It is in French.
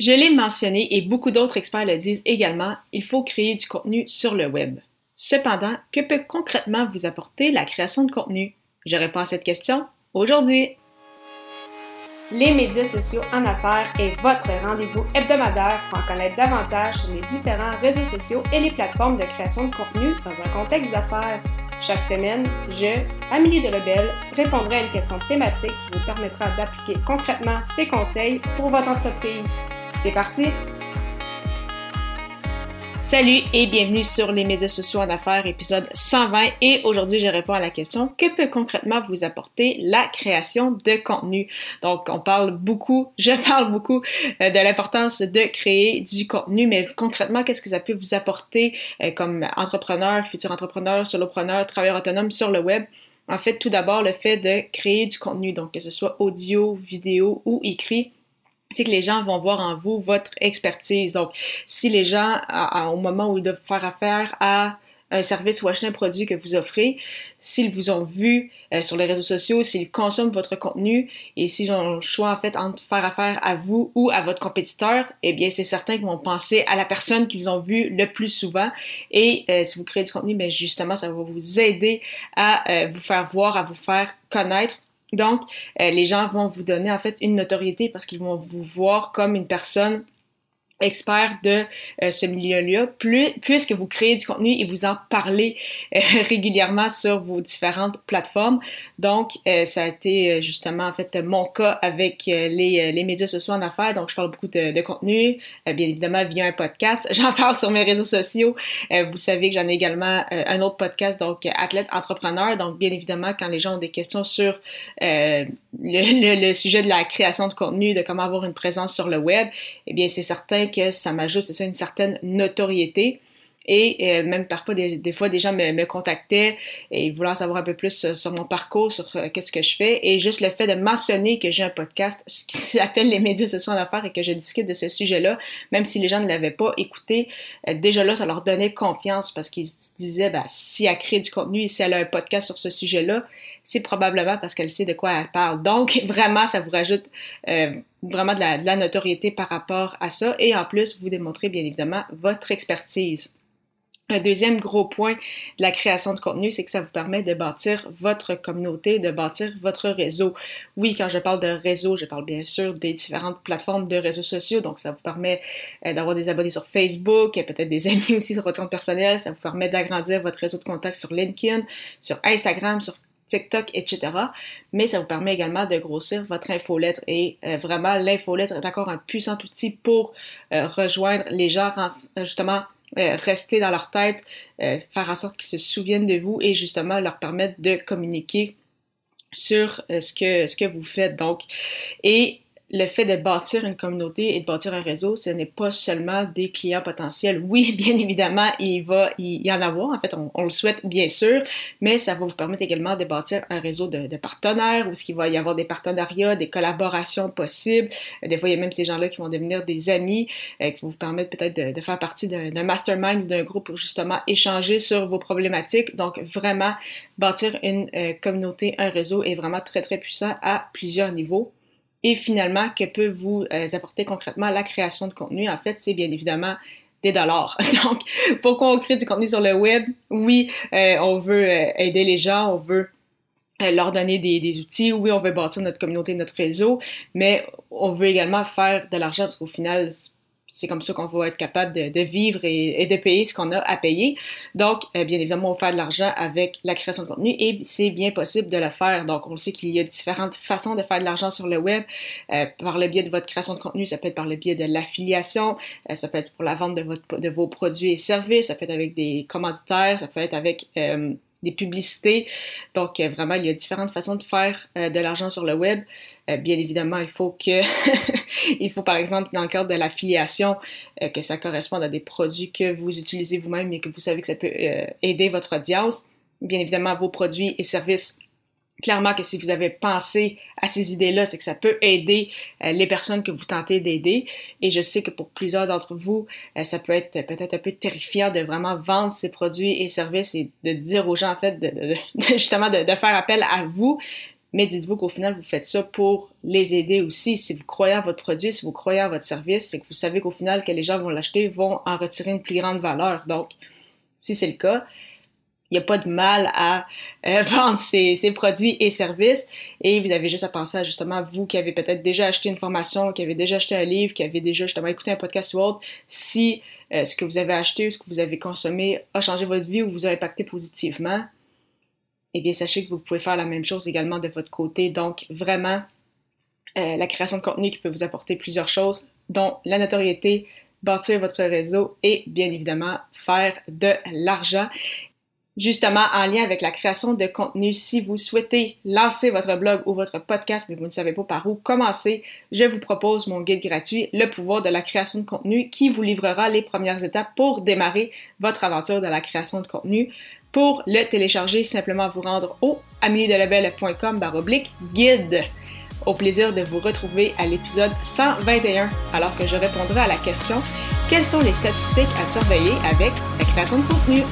Je l'ai mentionné et beaucoup d'autres experts le disent également, il faut créer du contenu sur le web. Cependant, que peut concrètement vous apporter la création de contenu? Je réponds à cette question aujourd'hui. Les médias sociaux en affaires est votre rendez-vous hebdomadaire pour en connaître davantage sur les différents réseaux sociaux et les plateformes de création de contenu dans un contexte d'affaires. Chaque semaine, je, Amélie Delebel, répondrai à une question thématique qui vous permettra d'appliquer concrètement ces conseils pour votre entreprise. C'est parti! Salut et bienvenue sur les médias sociaux en affaires, épisode 120. Et aujourd'hui, je réponds à la question que peut concrètement vous apporter la création de contenu? Donc, on parle beaucoup, je parle beaucoup euh, de l'importance de créer du contenu, mais concrètement, qu'est-ce que ça peut vous apporter euh, comme entrepreneur, futur entrepreneur, solopreneur, travailleur autonome sur le web? En fait, tout d'abord, le fait de créer du contenu, donc que ce soit audio, vidéo ou écrit que les gens vont voir en vous votre expertise. Donc, si les gens, au moment où ils doivent faire affaire à un service ou acheter un produit que vous offrez, s'ils vous ont vu euh, sur les réseaux sociaux, s'ils consomment votre contenu et s'ils ont le choix en fait entre faire affaire à vous ou à votre compétiteur, eh bien c'est certain qu'ils vont penser à la personne qu'ils ont vue le plus souvent. Et euh, si vous créez du contenu, bien justement ça va vous aider à euh, vous faire voir, à vous faire connaître donc, euh, les gens vont vous donner en fait une notoriété parce qu'ils vont vous voir comme une personne expert de euh, ce milieu-là, puisque vous créez du contenu et vous en parlez euh, régulièrement sur vos différentes plateformes. Donc, euh, ça a été justement en fait mon cas avec les, les médias sociaux en affaires. Donc, je parle beaucoup de, contenu, bien évidemment via un podcast. J'en parle sur mes réseaux sociaux. vous savez que j'en ai également un autre podcast, donc Athlète Entrepreneur. Donc, bien évidemment, quand les gens ont des questions sur le sujet de la création de contenu, de comment avoir une présence sur le web, eh bien, c'est certain que ça m'ajoute, c'est ça, une certaine notoriété. Et euh, même parfois, des, fois, des gens me, me, contactaient et voulaient savoir un peu plus sur, mon parcours, sur euh, qu'est-ce que je fais. Et juste le fait de mentionner que j'ai un podcast qui s'appelle Les médias sociaux en affaires et que je discute de ce sujet-là, même si les gens ne l'avaient pas écouté, euh, déjà là, ça leur donnait confiance parce qu'ils se disaient, bah, si elle crée du contenu et si elle a un podcast sur ce sujet-là, c'est probablement parce qu'elle sait de quoi elle parle. Donc, vraiment, ça vous rajoute vraiment de la, notoriété par rapport à ça. Et en plus, vous démontrez bien évidemment votre expertise. Un deuxième gros point de la création de contenu, c'est que ça vous permet de bâtir votre communauté, de bâtir votre réseau. Oui, quand je parle de réseau, je parle bien sûr des différentes plateformes de réseaux sociaux. Donc, ça vous permet euh, d'avoir des abonnés sur Facebook, et peut-être des amis aussi sur votre compte personnel. Ça vous permet d'agrandir votre réseau de contacts sur LinkedIn, sur Instagram, sur TikTok, etc. Mais ça vous permet également de grossir votre infolettre. Et euh, vraiment, l'infolettre est encore un puissant outil pour euh, rejoindre les gens, justement, euh, rester dans leur tête, euh, faire en sorte qu'ils se souviennent de vous et justement leur permettre de communiquer sur euh, ce que ce que vous faites donc et le fait de bâtir une communauté et de bâtir un réseau, ce n'est pas seulement des clients potentiels. Oui, bien évidemment, il va y en avoir. En fait, on, le souhaite bien sûr, mais ça va vous permettre également de bâtir un réseau de, partenaires où ce qu'il va y avoir des partenariats, des collaborations possibles. Des fois, il y a même ces gens-là qui vont devenir des amis, euh, qui vont vous permettre peut-être de, de, faire partie d'un mastermind ou d'un groupe pour justement échanger sur vos problématiques. Donc, vraiment, bâtir une euh, communauté, un réseau est vraiment très, très puissant à plusieurs niveaux. Et finalement, que peut vous euh, apporter concrètement la création de contenu? En fait, c'est bien évidemment des dollars. Donc, pourquoi on crée du contenu sur le web? Oui, euh, on veut euh, aider les gens, on veut leur donner des, outils. Oui, on veut bâtir notre communauté, notre réseau, mais on veut également faire de l'argent parce qu'au final, comme ça qu'on va être capable de, vivre et, de payer ce qu'on a à payer. Donc, euh, bien évidemment, on va faire de l'argent avec la création de contenu et c'est bien possible de le faire. Donc, on sait qu'il y a différentes façons de faire de l'argent sur le web. Euh, par le biais de votre création de contenu, ça peut être par le biais de l'affiliation, euh, ça peut être pour la vente de vos produits et services, ça peut être avec des commanditaires, ça peut être avec des publicités. Donc, vraiment, il y a différentes façons de faire de l'argent sur le web. Euh, bien évidemment, il faut que, il faut par exemple dans le cadre de l'affiliation, euh, que ça corresponde à des produits que vous utilisez vous-même et que vous savez que ça peut euh, aider votre audience. Bien évidemment, vos produits et services clairement que si vous avez pensé à ces idées-là, c'est que ça peut aider les personnes que vous tentez d'aider. Et je sais que pour plusieurs d'entre vous, ça peut être peut-être un peu terrifiant de vraiment vendre ces produits et services et de dire aux gens, en fait, de, justement, de, faire appel à vous. Mais dites-vous qu'au final, vous faites ça pour les aider aussi. Si vous croyez à votre produit, si vous croyez à votre service, c'est que vous savez qu'au final, que les gens vont l'acheter, vont en retirer une plus grande valeur. Donc, si c'est le cas, il n'y a pas de mal à euh, vendre ces, produits et services et vous avez juste à penser à justement vous qui avez peut-être déjà acheté une formation, qui avez déjà acheté un livre, qui avez déjà justement écouté un podcast ou autre, si euh, ce que vous avez acheté ou ce que vous avez consommé a changé votre vie ou vous a impacté positivement, eh bien sachez que vous pouvez faire la même chose également de votre côté. Donc vraiment, euh, la création de contenu qui peut vous apporter plusieurs choses, dont la notoriété, bâtir votre réseau et bien évidemment faire de l'argent justement en lien avec la création de contenu. Si vous souhaitez lancer votre blog ou votre podcast, mais vous ne savez pas par où commencer, je vous propose mon guide gratuit, Le pouvoir de la création de contenu, qui vous livrera les premières étapes pour démarrer votre aventure de la création de contenu. Pour le télécharger, simplement vous rendre au améliedelabel.com baroblique guide. Au plaisir de vous retrouver à l'épisode 121, alors que je répondrai à la question quelles sont les statistiques à surveiller avec sa création de contenu?